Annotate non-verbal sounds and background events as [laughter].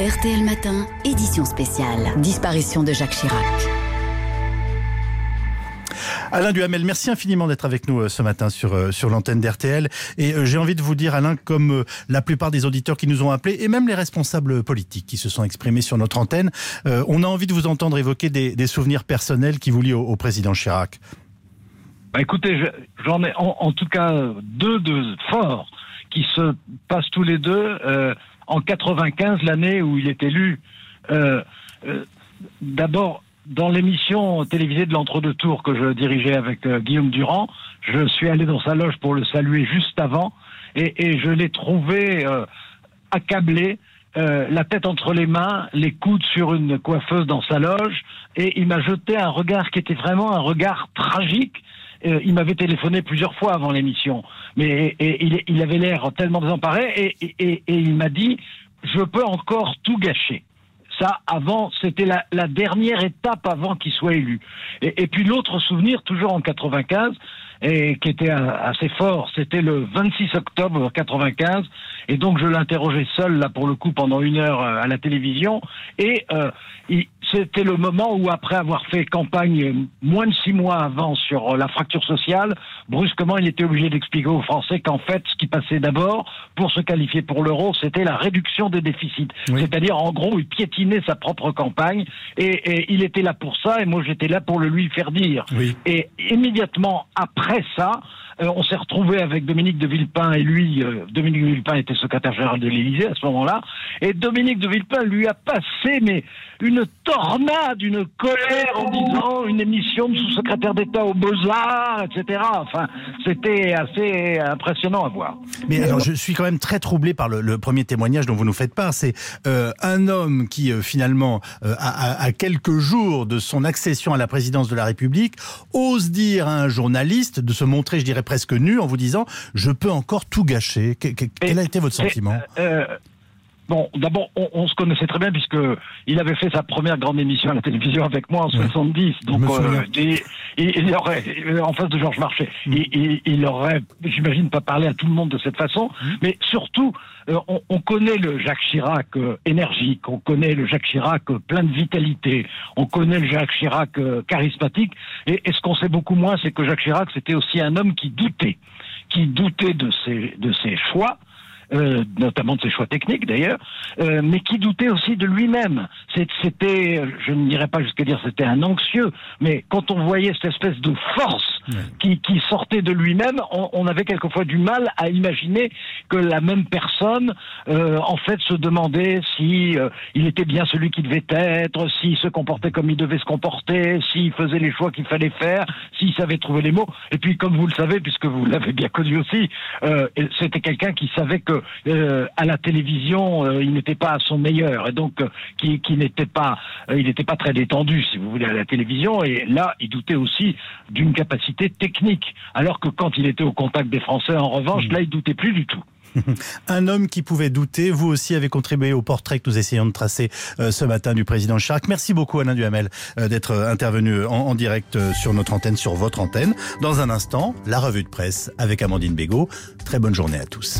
RTL Matin, édition spéciale. Disparition de Jacques Chirac. Alain Duhamel, merci infiniment d'être avec nous euh, ce matin sur, euh, sur l'antenne d'RTL. Et euh, j'ai envie de vous dire, Alain, comme la plupart des auditeurs qui nous ont appelés, et même les responsables politiques qui se sont exprimés sur notre antenne, on a envie de vous entendre évoquer des, souvenirs personnels qui vous lient au, président Chirac. Bah écoutez, j'en ai en, tout cas deux de forts qui se passent tous les deux en 95, l'année où il est élu. D'abord, dans l'émission télévisée de l'entre-deux tours que je dirigeais avec euh, Guillaume Durand, je suis allé dans sa loge pour le saluer juste avant et, je l'ai trouvé euh, accablé, euh, la tête entre les mains, les coudes sur une coiffeuse dans sa loge et il m'a jeté un regard qui était vraiment un regard tragique. Il m'avait téléphoné plusieurs fois avant l'émission, mais il, avait l'air tellement désemparé et il m'a dit je peux encore tout gâcher. Ça, avant, c'était la, dernière étape avant qu'il soit élu. Et, et puis l'autre souvenir, toujours en 95, et qui était assez fort, c'était le 26 octobre 95, et donc je l'interrogeais seul là pour le coup pendant une heure euh, à la télévision, et euh, il, c'était le moment où, après avoir fait campagne moins de six mois avant sur la fracture sociale, brusquement, il était obligé d'expliquer aux Français qu'en fait, ce qui passait d'abord pour se qualifier pour l'euro, c'était la réduction des déficits. C'est-à-dire, en gros, il piétinait sa propre campagne et, il était là pour ça et moi, j'étais là pour le lui faire dire. Et immédiatement après ça, on s'est retrouvé avec Dominique de Villepin et lui, euh, Dominique de Villepin était secrétaire général de l'Élysée à ce moment-là, et Dominique de Villepin lui a passé mais une tornade, une colère en disant une émission de sous-secrétaire d'État aux Beaux-Arts, etc. Enfin, c'était assez impressionnant à voir. Mais alors, je suis quand même très troublé par le, premier témoignage dont vous nous faites part. C'est euh, un homme qui, finalement, à, quelques jours de son accession à la présidence de la République, ose dire à un journaliste de se montrer, je dirais, presque nu en vous disant je peux encore tout gâcher. quel a été votre sentiment? euh, Bon, d'abord, on, se connaissait très bien puisque il avait fait sa première grande émission à la télévision avec moi en 70. Donc, euh, il, aurait, en face de Georges Marchais, mm. il, aurait, j'imagine, pas parlé à tout le monde de cette façon. Mm. Mais surtout, euh, on, connaît le Jacques Chirac euh, énergique, on connaît le Jacques Chirac plein de vitalité, on connaît le Jacques Chirac charismatique. Et, et ce qu'on sait beaucoup moins, c'est que Jacques Chirac, c'était aussi un homme qui doutait, qui doutait de ses, de ses choix euh, notamment de ses choix techniques d'ailleurs, euh, mais qui doutait aussi de lui-même. C'était, je ne dirais pas jusqu'à dire c'était un anxieux, mais quand on voyait cette espèce de force qui, sortait de lui-même, on, avait quelquefois du mal à imaginer que la même personne, euh, en fait, se demandait si euh, il était bien celui qui devait être, s'il se comportait comme il devait se comporter, s'il faisait les choix qu'il fallait faire, s'il savait trouver les mots. Et puis, comme vous le savez, puisque vous l'avez bien connu aussi, euh, c'était quelqu'un qui savait que à la télévision, il n'était pas à son meilleur et donc qui, qui n'était pas, il n'était pas très détendu, si vous voulez, à la télévision. Et là, il doutait aussi d'une capacité technique, alors que quand il était au contact des Français, en revanche, mmh. là, il doutait plus du tout. [laughs] Un homme qui pouvait douter. Vous aussi avez contribué au portrait que nous essayons de tracer ce matin du président Chirac. Merci beaucoup Alain Duhamel d'être intervenu en, direct sur notre antenne, sur votre antenne. Dans un instant, la revue de presse avec Amandine Bégaud. Très bonne journée à tous.